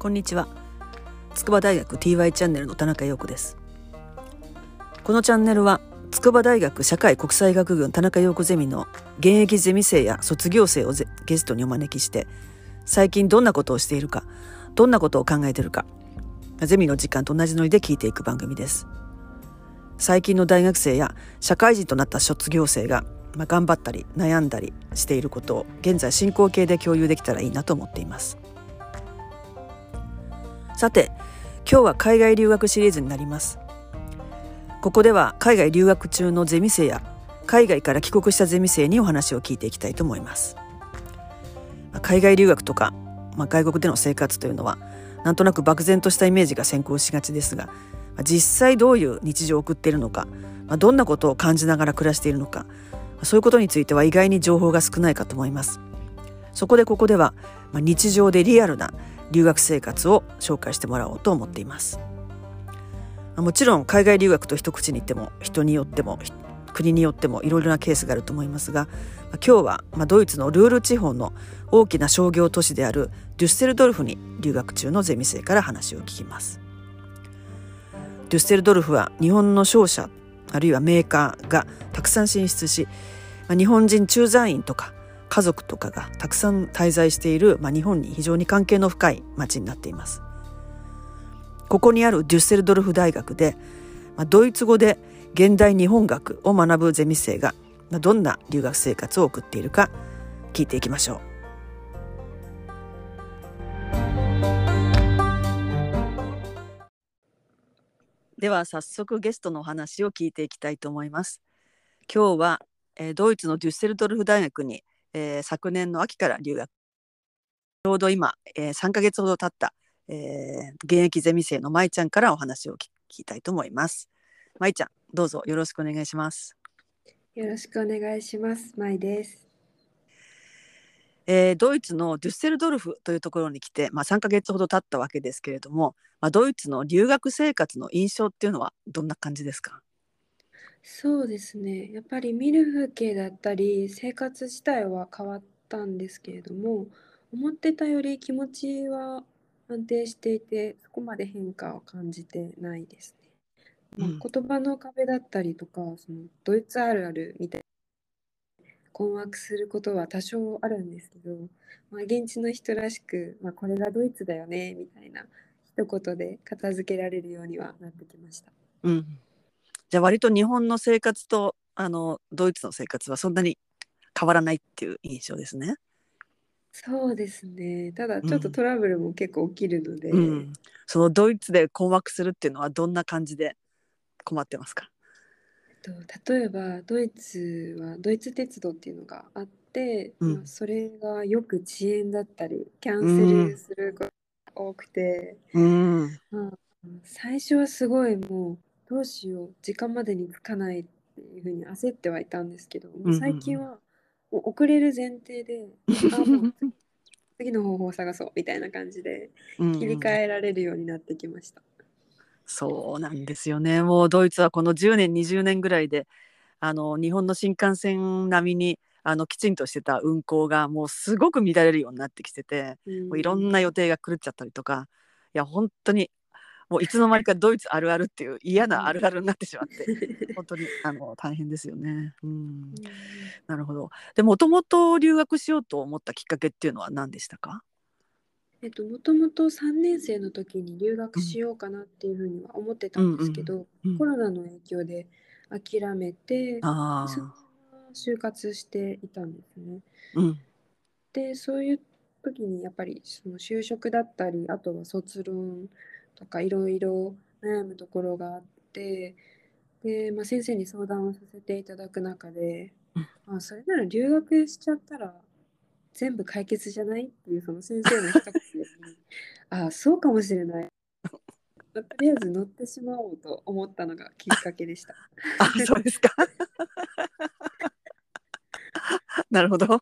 こんにちは。筑波大学 TY チャンネルの田中陽子です。このチャンネルは筑波大学社会国際学群田中陽子ゼミの現役ゼミ生や卒業生をゲストにお招きして最近どんなことをしているかどんなことを考えているかゼミの時間と同じノリで聞いていく番組です。最近の大学生や社会人となった卒業生がまあ、頑張ったり悩んだりしていることを現在進行形で共有できたらいいなと思っています。さて今日は海外留学シリーズになりますここでは海外留学中のゼミ生や海外から帰国したゼミ生にお話を聞いていきたいと思います海外留学とか、まあ、外国での生活というのはなんとなく漠然としたイメージが先行しがちですが実際どういう日常を送っているのかどんなことを感じながら暮らしているのかそういうことについては意外に情報が少ないかと思います。そこでここでは日常でリアルな留学生活を紹介してもらおうと思っています。もちろん海外留学と一口に言っても人によっても国によってもいろいろなケースがあると思いますが今日はドイツのルール地方の大きな商業都市であるデュッセルドルフに留学中のゼミ生から話を聞きます。デュッセルドルフは日本の商社あるいはメーカーがたくさん進出し、まあ、日本人駐在員とか家族とかがたくさん滞在している、まあ、日本に非常に関係の深い町になっています。ここにあるデュッセルドルフ大学で、まあ、ドイツ語で現代日本学を学ぶゼミ生がどんな留学生活を送っているか聞いていきましょう。では早速ゲストのお話を聞いていきたいと思います。今日は、えー、ドイツのデュッセルドルフ大学に、えー、昨年の秋から留学ちょうど今、えー、3ヶ月ほど経った、えー、現役ゼミ生の舞ちゃんからお話を聞きたいと思います。舞ちゃんどうぞよろしくお願いします。よろしくお願いします。舞です。えー、ドイツのデュッセルドルフというところに来て、まあ、3ヶ月ほど経ったわけですけれども、まあ、ドイツの留学生活の印象っていうのはどんな感じですか？そうですね。やっぱり見る風景だったり、生活自体は変わったんですけれども、思ってたより気持ちは安定していて、そこまで変化を感じてないですね。まあ、言葉の壁だったりとか、そのドイツあるあるみたい困惑することは多少あるんですけど、まあ、現地の人らしく、まあ、これがドイツだよねみたいな一言で片付けられるようにはなってきました。うん、じゃあ割と日本の生活とあのドイツの生活はそんなに変わらないっていう印象ですね。そうですね。ただちょっとトラブルも結構起きるので、うん、そのドイツで困惑するっていうのはどんな感じで困ってますか？と例えばドイツはドイツ鉄道っていうのがあって、うん。まあ、それがよく遅延だったりキャンセルすることが多くて、うん。まあ、最初はすごいもうどうしよう時間までに着かないっていうふうに焦ってはいたんですけど、もう最近はもう遅れる前提で、あもう次の方法を探そうみたいな感じで切り替えられるようになってきました。そうなんですよね。もうドイツはこの10年20年ぐらいであの日本の新幹線並みにあのきちんとしてた運行がもうすごく乱れるようになってきてて、うん、もういろんな予定が狂っちゃったりとかいや本当にもういつの間にかドイツあるあるっていう嫌なあるあるになってしまって、本当にあの大変ですよね。うん、なるほど。でもともと留学しようと思ったきっかけっていうのは何でしたか？えっと、もともと3年生の時に留学しようかなっていうふうには思ってたんですけど、コロナの影響で諦めて、就活していたんですね。うん、で、そういう時にやっぱりその就職だったり、あとは卒論とかいろいろ悩むところがあって、で、まあ、先生に相談をさせていただく中で、まあ、それなら留学しちゃったら全部解決じゃないっていうその先生の一言に ああそうかもしれないとりあえず乗ってしまおうと思ったのがきっかけでした。あそうですか なるほど。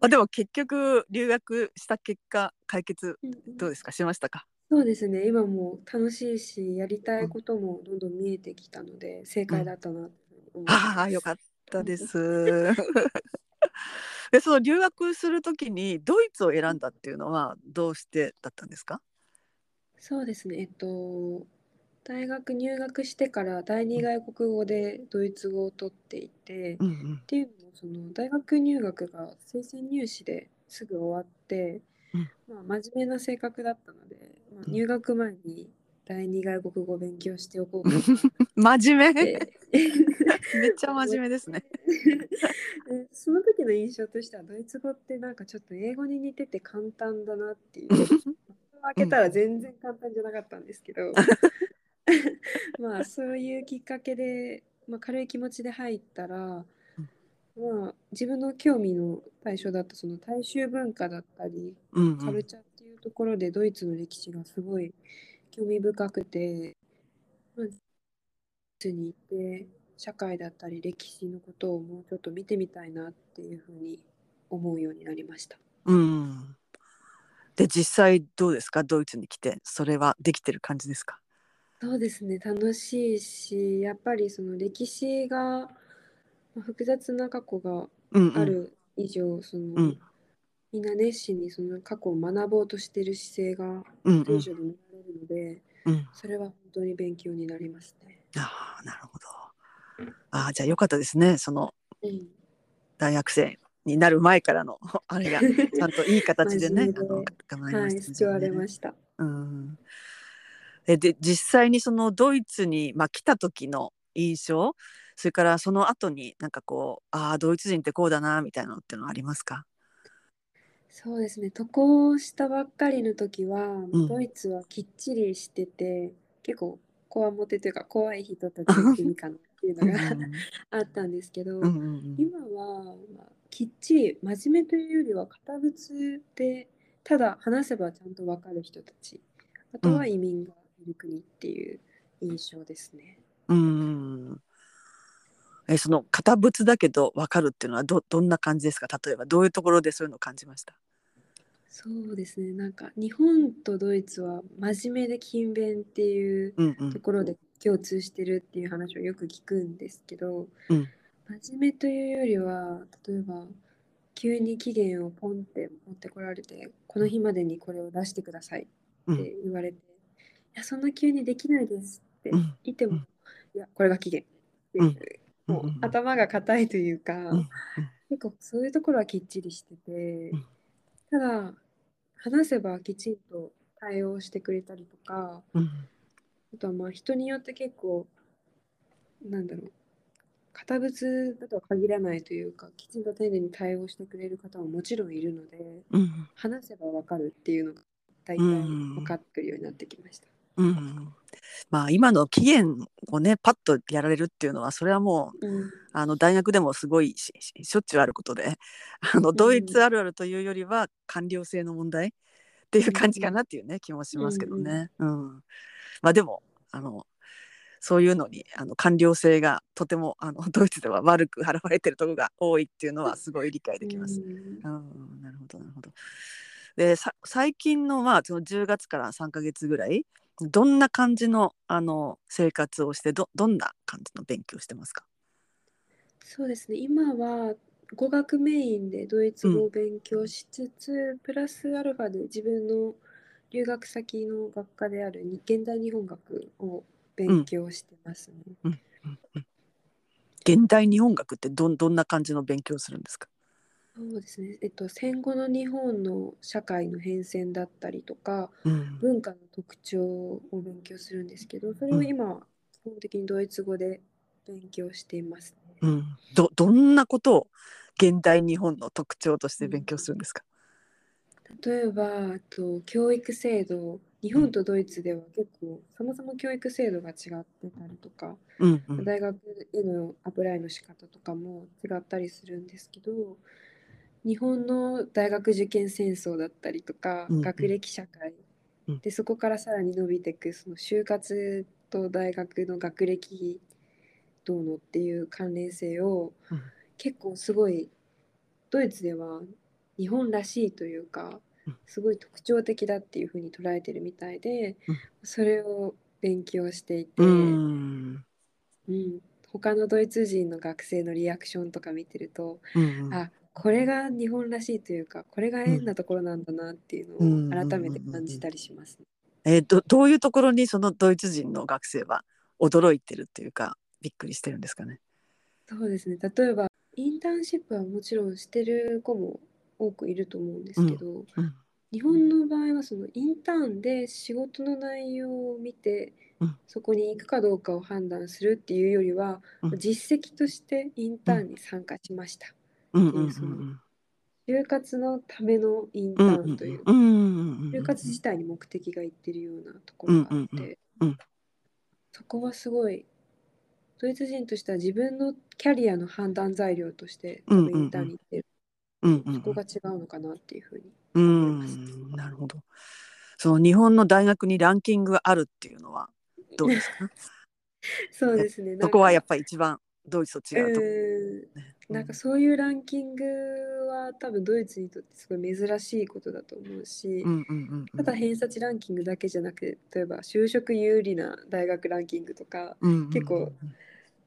あでも結局留学した結果解決どうですか？しましたか？そうですね。今も楽しいしやりたいこともどんどん見えてきたので、正解だったなと思います。ああよかったです。でその留学するときにドイツを選んだっていうのはどうしてだったんですか？そうですね。えっと、大学入学してから第二外国語でドイツ語を取っていて、っうんうん。ていうその大学入学が推薦入試ですぐ終わって、うん。まあ、真面目な性格だったので、まあ、うん。入学前に第二外国語を勉強しておこうか 真面目？て めっちゃ真面目ですね。でその時の印象としてはドイツ語ってなんかちょっと英語に似てて簡単だなっていう。開けたら全然簡単じゃなかったんですけど、まあそういうきっかけで、まあ、軽い気持ちで入ったら、まあ、自分の興味の対象だったその大衆文化だったりうんうんカルチャーっていうところでドイツの歴史がすごい興味深くて、まあ、ドイツに行って社会だったり歴史のことをもうちょっと見てみたいなっていうふうに思うようになりました。うん。で実際どうですか？ドイツに来てそれはできてる感じですか？そうですね楽しいしやっぱりその歴史がまあ複雑な過去がうんうんある以上、そのうんみんな熱心にその過去を学ぼうとしている姿勢がうんうん随所で見られるので、うん。それは本当に勉強になりますね。ああなるほど。ああじゃあよかったですねそのうん、大学生になる前からの あれがちゃんといい形でね あのい、ましたね救われました。うん、えで実際にそのドイツに、まあ、来た時の印象それからその後になんかこうああドイツ人ってこうだなみたいなのってのはありますか？そうですね。渡航したばっかりの時は、うん。ドイツはきっちりしてて結構こわもてというか 怖い人たちの国かなっていうのが あったんですけど、うんうんうん。今は、まあ、きっちり真面目というよりは堅物でただ話せばちゃんと分かる人たち。あとは移民がいる国っていう印象ですね。うんえその堅物だけど分かるっていうのはどどんな感じですか？例えばどういうところでそういうのを感じました？そうですね。なんか日本とドイツは真面目で勤勉っていううんうん。ところで共通してるっていう話をよく聞くんですけど、うん。真面目というよりは例えば急に期限をポンって持ってこられてこの日までにこれを出してくださいうん。って言われて、いやそんな急にできないですってうん。言っても、うん。いやこれが期限って頭が硬いというか、うん結構そういうところはきっちりしてて、うん。ただ話せばきちんと対応してくれたりとかうん。あとはまあ人によって結構なんだろう堅物だとは限らないというかきちんと丁寧に対応してくれる方ももちろんいるのでうん話せば分かるっていうのが大体うん分かってくるようになってきました。うんまあ今の期限をねパッとやられるっていうのはそれはもううんあの大学でもすごいしょっちゅうあることであのドイツあるあるというよりは官僚性の問題っていう感じかなっていうね気もしますけどね。うんまあでもあのそういうのにあの官僚性がとてもあのドイツでは悪く払われてるところが多いっていうのはすごい理解できます。うんうん、なるほどなるほど。でさ最近のまあその10月から3ヶ月ぐらいどんな感じのあの生活をしてどどんな感じの勉強してますか？そうですね。今は語学メインでドイツ語を勉強しつつ、プラスアルファで自分の留学先の学科であるに現代日本学を勉強してますね。うん。うん。現代日本学ってどんどんな感じの勉強をするんですか？そうですね、えっと、戦後の日本の社会の変遷だったりとかうん。文化の特徴を勉強するんですけどそれを今基本的にドイツ語で勉強していますね。うん、どどんなことを現代日本の特徴として勉強するんですか、例えばあと教育制度日本とドイツでは結構そもそも教育制度が違ってたりとか、うんうん。大学へのアプライの仕方とかも違ったりするんですけど日本の大学受験戦争だったりとか、うんうん。学歴社会。うん。でそこからさらに伸びていくその就活と大学の学歴どうのっていう関連性を、うん。結構すごいドイツでは日本らしいというかうん。すごい特徴的だっていうふうに捉えてるみたいで、うん。それを勉強していて、うん。うん、他のドイツ人の学生のリアクションとか見てるとうんうん。あこれが日本らしいというかこれが変なところなんだなっていうのを改めて感じたりしますね。えー、どどういうところにそのドイツ人の学生は驚いてるっていうかびっくりしてるんですかね？そうですね。例えばインターンシップはもちろんしてる子も多くいると思うんですけど、うんうん。日本の場合はそのインターンで仕事の内容を見て、うん。そこに行くかどうかを判断するっていうよりは、うん。実績としてインターンに参加しました、うんうん就活のためのインタうんーンという、うんうんうん就活自体に目的がいってるようなところがあって、そこはすごいドイツ人としては自分のキャリアの判断材料として多分インターンに行ってる、そこが違うのかなっていうふうにう思います。んなるほど。その日本の大学にランキングがあるっていうのはどうですか？そうですね。そこはやっぱぱり一番ドイツと違うとこうんなんかそういうランキングは多分ドイツにとってすごい珍しいことだと思うし、うんうんうんうんただ偏差値ランキングだけじゃなく例えば就職有利な大学ランキングとかうんうんうん結構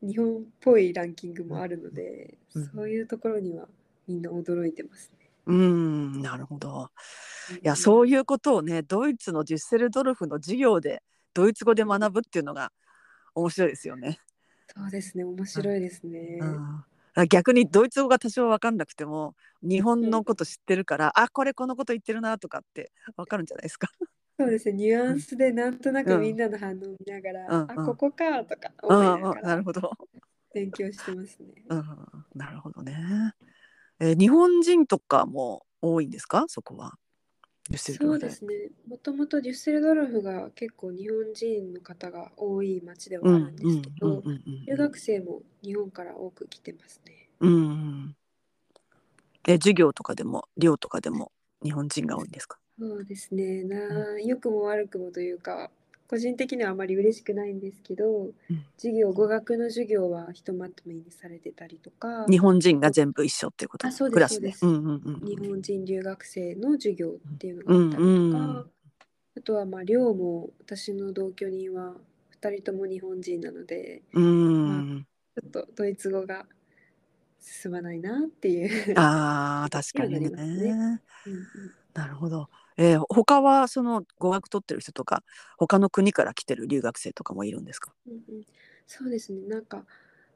日本っぽいランキングもあるので、うんそういうところにはみんな驚いてますね。うんなるほど。いやそういうことをねドイツのデュッセルドルフの授業でドイツ語で学ぶっていうのが面白いですよね。そうですね面白いですね。うん、逆にドイツ語が多少分かんなくても日本のこと知ってるから、あこれこのこと言ってるなとかって分かるんじゃないですか？そうですねニュアンスでなんとなくみんなの反応を見ながら、うんうんあここかとかうん思いなうんがらなるほど。勉強してますね。うん、なるほどね。えー日本人とかも多いんですか？そこは。デュッセルドルフそうですね。もともとデュッセルドルフが結構日本人の方が多い町ではうんあるんですけど、留学生も日本から多く来てますね。うんうんえ授業とかでも寮とかでも日本人が多いんですか？そうですね。な良くも悪くもというか、個人的にはあまり嬉しくないんですけど、うん。授業語学の授業はひとまとめにされてたりとか、日本人が全部一緒っていうこと？あそうですクラスで。そううんうんうん日本人留学生の授業っていうのがあったりとか、うんうんあとはまあ寮も私の同居人は2人とも日本人なので、うん。ちょっとドイツ語が進まないなっていう。ああ確かにね。ね。うんうん。なるほど。えー、他はその語学取ってる人とか他の国から来てる留学生とかもいるんですか？うんうん。そうですね。なんか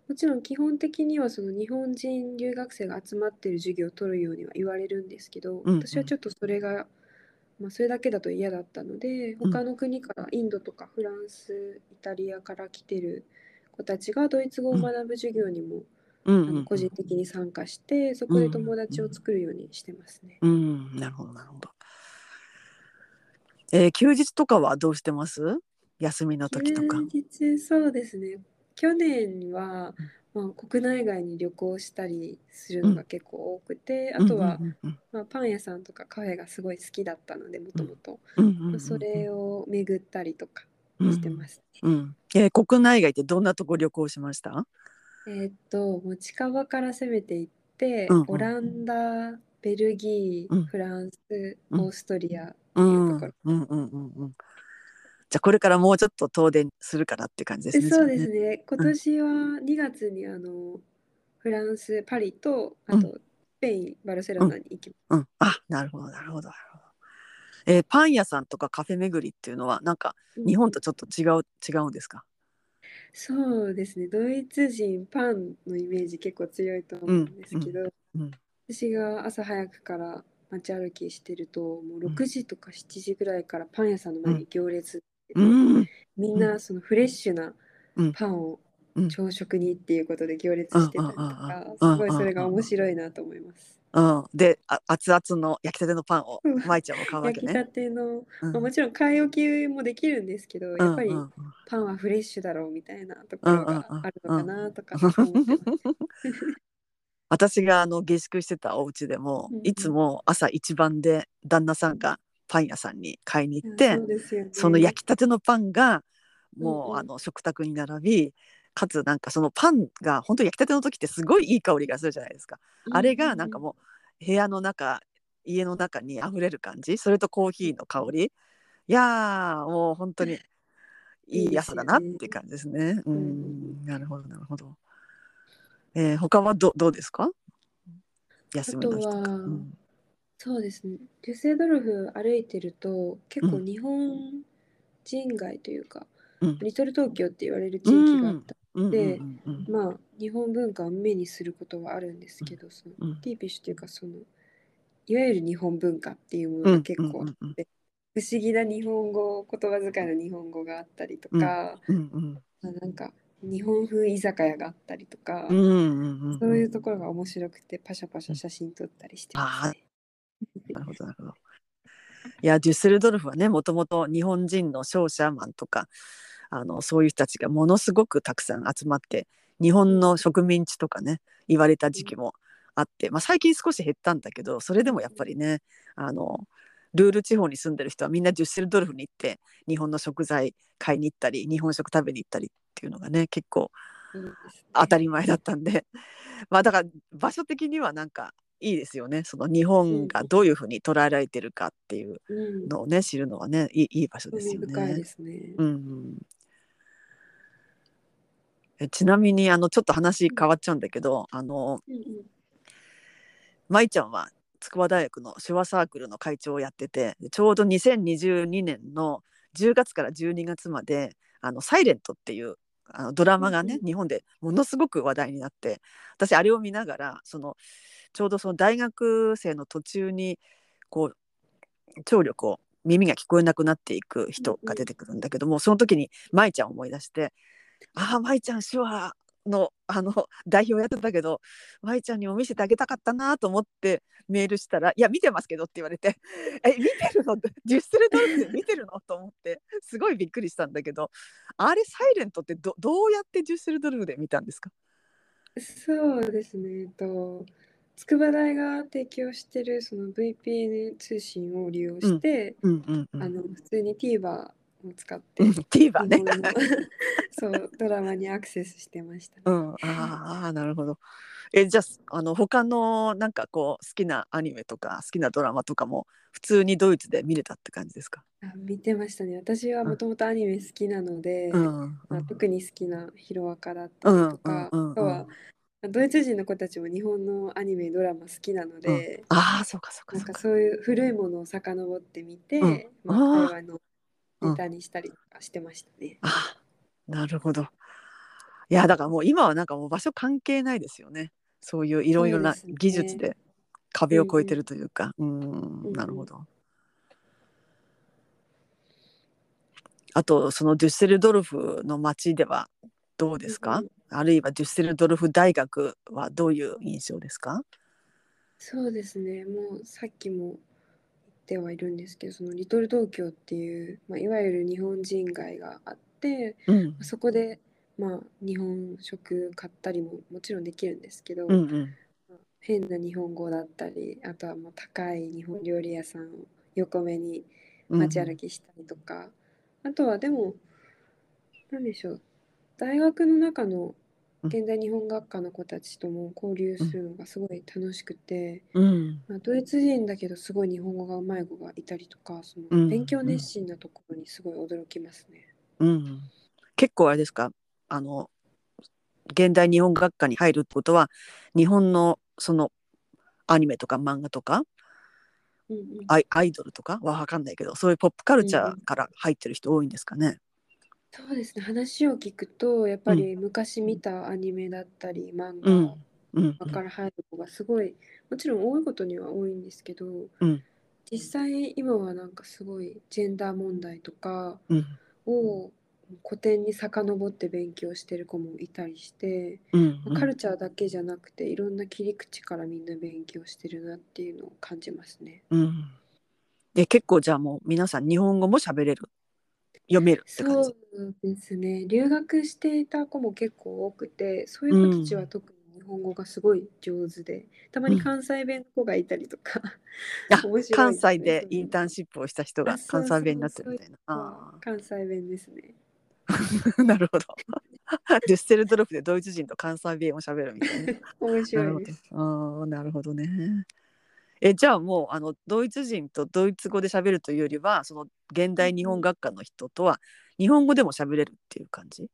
もちろん基本的にはその日本人留学生が集まってる授業を取るようには言われるんですけど、うんうん。私はちょっとそれが、まあ、それだけだと嫌だったのでうん。他の国からインドとかフランスイタリアから来てる子たちがドイツ語を学ぶ授業にも、うん。うんうんあの個人的に参加してそこで友達を作るようにしてますね。うん。なるほどなるほど。えー、休日とかはどうしてます？休みの時とか。休日そうですね。去年は、まあ、国内外に旅行したりするのが結構多くて、あとは、うんうん。まあ、パン屋さんとかカフェがすごい好きだったのでもともとうんうんうん。うんそれを巡ったりとかしてます、ね。うん。えー、国内外ってどんなとこ旅行しました？えーっともう近場から攻めていって、うんうん。オランダベルギー、うん。フランスうん。オーストリアってういんうんうところ、うんうんうんじゃあこれからもうちょっと遠出するからって感じですね。そうですね。今年は2月にあのフランスパリとあうん。とスペインバルセロナに行きます。うん、あなるほどなるほど。えー、パン屋さんとかカフェ巡りっていうのはなんか日本とちょっと違う違うんですか？そうですね。ドイツ人パンのイメージ結構強いと思うんですけど、うん私が朝早くから街歩きしてるともううん。6時とか7時ぐらいからパン屋さんの前に行列で、うん。みんなそのフレッシュなうん。パンをうん。朝食にっていうことで行列してたりとかすごいそれが面白いなと思います。うん、であ熱々の焼きたてのパンをうん。舞ちゃんも買うわけ焼きたね。ての、うん。まあ、もちろん買い置きもできるんですけど、やっぱりパンはフレッシュだろうみたいなところがあるのかなとか思ってます。私があの下宿してたお家でも、うんうん。いつも朝一番で旦那さんがパン屋さんに買いに行って、そね。その焼きたてのパンがもう、あの食卓に並びかつなんかそのパンが本当焼きたての時ってすごいいい香りがするじゃないですか。あれがなんかもう部屋の中家の中に溢れる感じそれとコーヒーの香り。いやーもう本当にいい朝だなって感じですね。ううんん。なるほどなるほど。えー、他はどどうですか？休みの日とか。あとはうん。そうですね。デュッセルドルフ歩いてると結構うん。日本人街というか、うん。リトル東京って言われる地域があった。うんでうんうんまあ日本文化を目にすることはあるんですけど、そのうんティーピッシュというかそのいわゆる日本文化っていうものが結構あって、うんうん不思議な日本語言葉遣いの日本語があったりとか、うんうん。まあなんか日本風居酒屋があったりとか、うんうんうんそういうところが面白くてパシャパシャ写真撮ったりしてますね。なるほどなるほど。いやデュッセルドルフはねもともと日本人の商社マンとかあのそういう人たちがものすごくたくさん集まって日本の植民地とかね言われた時期もあって、まあ、最近少し減ったんだけどそれでもやっぱりねあのルール地方に住んでる人はみんなデュッセルドルフに行って日本の食材買いに行ったり日本食食べに行ったりっていうのがね結構当たり前だったんで。まあだから場所的にはなんかいいですよね。その日本がどういうふうに捉えられてるかっていううん、のをね知るのはねいいいい場所ですよね。すね。うんうん。えちなみにあのちょっと話変わっちゃうんだけどあのうんうん。舞ちゃんは筑波大学の手話サークルの会長をやっててちょうど2022年の10月から12月まで「あのサイレントっていうあのドラマがね、日本でものすごく話題になって私あれを見ながらそのちょうどその大学生の途中にこう聴力を耳が聞こえなくなっていく人が出てくるんだけども、その時に舞ちゃんを思い出して「ああ舞ちゃん手話のあの 代表やってたけど舞ちゃんにも見せてあげたかったなと思ってメールしたら「いや見てますけど」って言われて「え見てるの？ジュッセルドルフで見てるの?」と思ってすごいびっくりしたんだけどあれサイレントってどどうやってジュッセルドルフで見たんですか？そうですね。えっと筑波大が提供してるその VPN 通信を利用して、あの普通に TVer を使ってうん TVer ね そうドラマにアクセスしてましたね。うん、ああなるほど。えじゃああの他のなんかこう好きなアニメとか好きなドラマとかも普通にドイツで見れたって感じですか？あ見てましたね。私はもともとアニメ好きなので、うんまあ、特に好きなヒロアカだったりとか、うんうんうんうんあとはドイツ人の子たちも日本のアニメドラマ好きなので、ああそうかそうかそうか。なんかそういう古いものを遡ってみて、うんまあ、あー会話のネタにしたりとかしてましたね。あなるほど。いやだからもう今はなんかもう場所関係ないですよね。そういういろいろな技術で壁を越えてるというか。うんうんなるほど。あとそのデュッセルドルフの街ではどうですか、うんあるいはデュッセルドルフ大学はどういう印象ですか？そうですね。もうさっきも言ってはいるんですけど、そのリトル東京っていう、まあ、いわゆる日本人街があって、うん。そこで、まあ、日本食買ったりももちろんできるんですけど、うんうん。まあ変な日本語だったり、あとはもう高い日本料理屋さんを横目にうん。街歩きしたりとか、あとはでも、なんでしょう、大学の中のうん現代日本学科の子たちとも交流するのがすごい楽しくて、うん。まあ、ドイツ人だけどすごい日本語がうまい子がいたりとか、そうん。の勉強熱心なところにすごい驚きますね。うん。結構あれですか？あの現代日本学科に入るってことは日本のそのアニメとか漫画とかうんうん。アイアイドルとか？は分かんないけどそういうポップカルチャーから入ってる人多いんですかね？そうですね、話を聞くと、やっぱり昔見たアニメだったり、漫画、うん。うん。から入る子がすごいもちろん多いことには多いんですけど、うん。実際今はなんかすごいジェンダー問題とかうん。を古典に遡って勉強してる子もいたりして、うん。まあカルチャーだけじゃなくていろんな切り口からみんな勉強してるなっていうのを感じますね。うん。で結構じゃあもう皆さん日本語も喋れる読めるって感じ。そうですね留学していた子も結構多くてそういう子たちは特に日本語がすごい上手で、たまに関西弁の子がいたりとか、あ面白い関西でインターンシップをした人が関西弁になってるみたいな。関西弁ですね。ー なるほど。デュッセルドルフでドイツ人と関西弁を喋るみたいな。面白いです。。あーなるほどね。えじゃあもうあのドイツ人とドイツ語で喋るというよりはその現代日本学科の人とは日本語でも喋れるっていう感じ？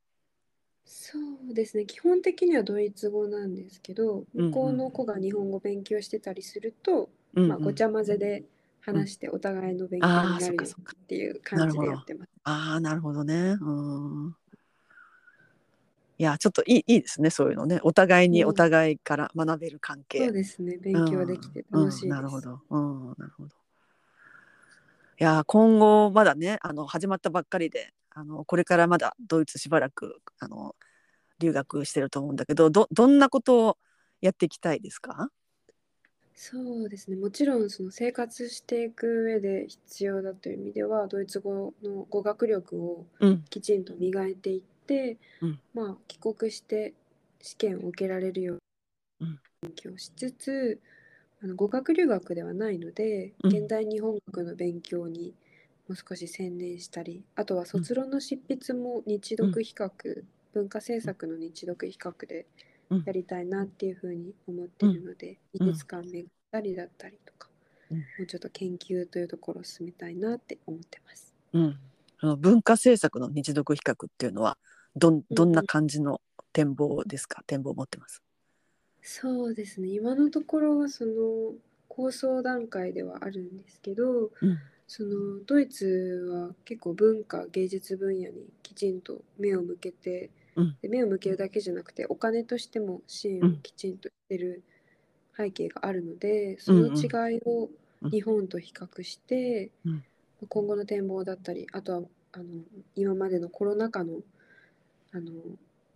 そうですね。基本的にはドイツ語なんですけど向こうの子が日本語勉強してたりすると、うんうん。まあ、ごちゃ混ぜで話してお互いの勉強になるっていう感じでやってます。ああなるほどね。うんいやちょっといいいいですねそういうのね。お互いにうん。お互いから学べる関係、そうですね。勉強できて楽しいです。うんうんなるほど、うん、なるほど。いやー今後まだねあの始まったばっかりであのこれからまだドイツしばらくあの留学してると思うんだけどどどんなことをやっていきたいですか？そうですね。もちろんその生活していく上で必要だという意味ではドイツ語の語学力をうん。きちんと磨いていって、うん。まあ帰国して試験を受けられるよううん。に勉強しつつ、あの語学留学ではないので、うん。現代日本語の勉強にもう少し専念したりあとは卒論の執筆も日読比較、文化政策の日読比較でうん。やりたいなっていうふうに思っているので、うん。美術館巡ったりだったりとか、うん。もうちょっと研究というところを進めたいなって思ってます。うん、その文化政策の日読比較っていうのはどんどんな感じの展望ですか、展望を持ってます？そうですね。今のところはその構想段階ではあるんですけどうん。そのドイツは結構文化芸術分野にきちんと目を向けて、うん。で目を向けるだけじゃなくてお金としても支援をきちんとしてる背景があるので、その違いを日本と比較して、うん。今後の展望だったりあとはあの今までのコロナ禍のあの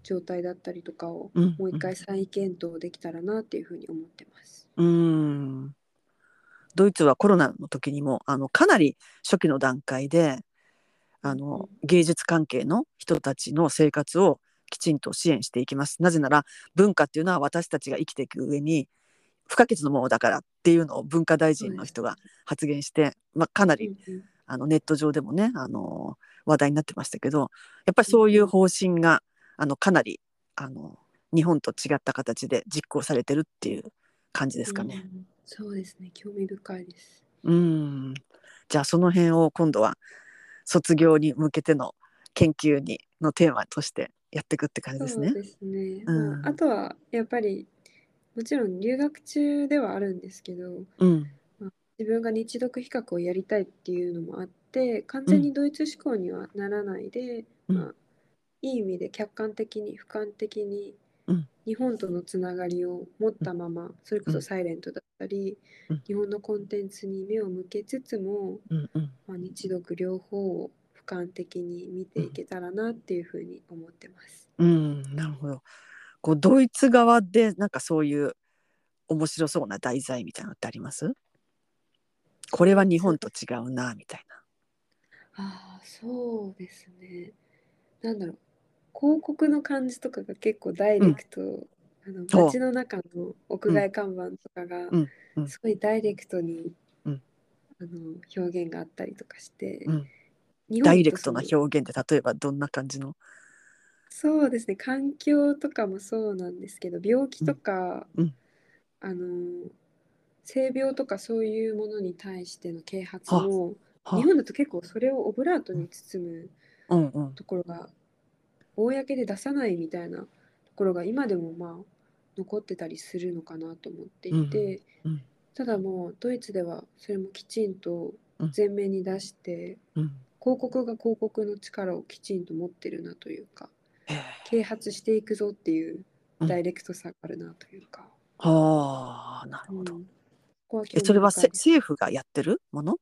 状態だったりとかをうん。もう一回再検討できたらなっていうふうに思ってます。うん。ドイツはコロナの時にもあのかなり初期の段階であの芸術関係の人たちの生活をきちんと支援していきます。なぜなら文化っていうのは私たちが生きていく上に不可欠なものだからっていうのを文化大臣の人が発言して、まあ、かなりあのネット上でもねあの話題になってましたけどやっぱりそういう方針があのかなりあの日本と違った形で実行されてるっていう感じですかね。うんそうですね興味深いです。うんじゃあその辺を今度は卒業に向けての研究にのテーマとしてやっていくって感じですね。そうですね。うんまあ、あとはやっぱりもちろん留学中ではあるんですけどうん自分が日読比較をやりたいっていうのもあって完全にドイツ思考にはならないで、うん。まあ、いい意味で客観的に俯瞰的にうん。日本とのつながりを持ったままそれこそサイレントだったり、うん。日本のコンテンツに目を向けつつも、うんうん。まあ、日読両方を俯瞰的に見ていけたらなっていうふうに思ってます。うんなるほど。こうドイツ側でなんかそういう面白そうな題材みたいなのってあります？これは日本と違うなみたいな。ああそうですね。なんだろう広告の感じとかが結構ダイレクト、あのそう街の中の屋外看板とかがうん。うん。すごいダイレクトに、うん。あの表現があったりとかして、うん。日本とダイレクトな表現って例えばどんな感じの？そうですね。環境とかもそうなんですけど病気とか、うん。うん。あの性病とかそういうものに対しての啓発もは日本だと結構それをオブラートに包むところが公で出さないみたいなところが今でもまあ残ってたりするのかなと思っていて、うんうんただもうドイツではそれもきちんとうん。前面に出して、うん。広告が広告の力をきちんと持ってるなというか啓発していくぞっていううん。ダイレクトさがあるなというか、はあなるほど。うんえ味それは政府がやってるもの？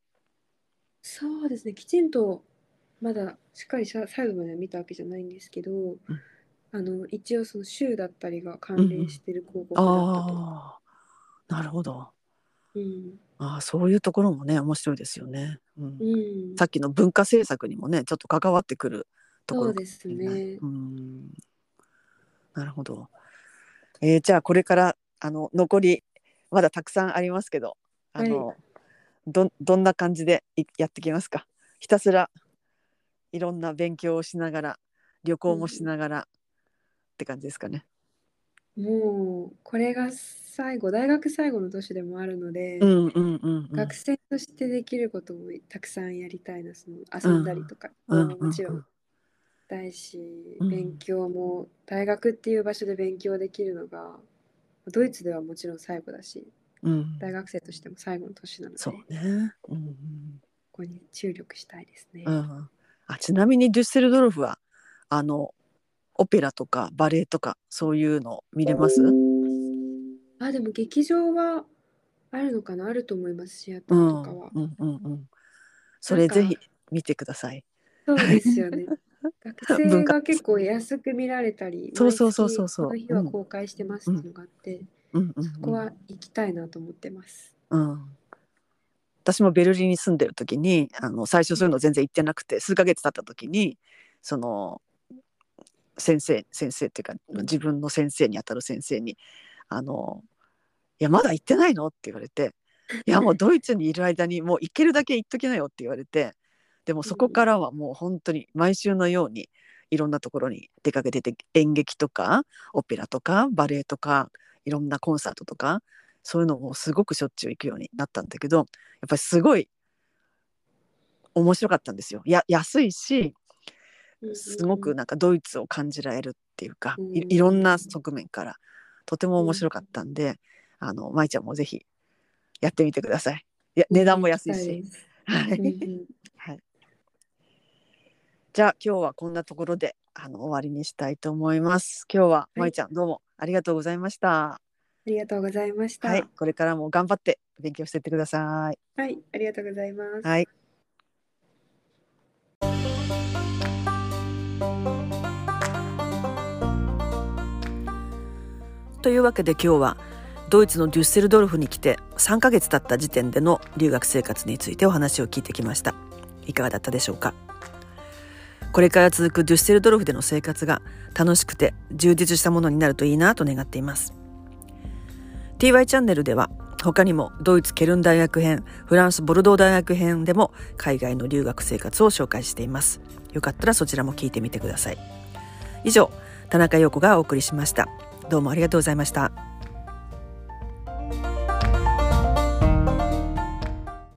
そうですね。きちんとまだしっかりさ最後までは見たわけじゃないんですけど、あの一応その州だったりが関連してる広告だったと、ああなるほど。うん。ああそういうところもね面白いですよね。うん。うん、さっきの文化政策にもねちょっと関わってくるところそうですね。う。ん。なるほど。えーじゃあこれからあの残りまだたくさんありますけどあの、はどどんな感じでいやってきますか？ひたすらいろんな勉強をしながら旅行もしながらって感じですかね。もうこれが最後大学最後の年でもあるので、うんうんうんうん。学生としてできることもたくさんやりたいなその遊んだりとか、うん。うんもちろん。たいし、うん。勉強も大学っていう場所で勉強できるのがドイツではもちろん最後だしうん、大学生としても最後の年なのでそうこね。うんこに注力したいですね。うんうん、あちなみにデュッセルドルフはあのオペラとかバレエとかそういうの見れます？あでも劇場はあるのかな？あると思いますシアタうんーとかは。うんうんうん。それぜひ見てください。そうですよね。学生が結構安く見られたり、そうそうそうそうそうの日は公開してますっていうのがあって、うんうんそこは行きたいなと思ってます。うん。うん。私もベルリンに住んでる時にあの最初そういうの全然行ってなくて数ヶ月経った時にその先生先生っていうかうん自分の先生にあたる先生に「あのいやまだ行ってないの?」って言われて「いやもうドイツにいる間にもう行けるだけ行っときなよ」って言われてでもそこからはもう本当に毎週のようにいろんなところに出かけてて演劇とかオペラとかバレエとかいろんなコンサートとかそういうのもすごくしょっちゅう行くようになったんだけどやっぱりすごい面白かったんですよ。や安いしすごくなんかドイツを感じられるっていうかいいろんな側面からとても面白かったんであの舞ちゃんもぜひやってみてください。いや値段も安いし。はい、じゃあ今日はこんなところであの終わりにしたいと思います。今日はい舞ちゃんどうもありがとうございました。ありがとうございました。は、はいい、これからも頑張って勉強していってください。ありがとうございます。はい。というわけで今日はドイツのデュッセルドルフに来て3ヶ月経った時点での留学生活についてお話を聞いてきましたいかがだったでしょうか？これから続くデュッセルドルフでの生活が楽しくて充実したものになるといいなと願っています。TY チャンネルでは他にもドイツケルン大学編フランスボルドー大学編でも海外の留学生活を紹介しています。よかったらそちらも聞いてみてください。以上田中陽子がお送りしました。どうもありがとうございました。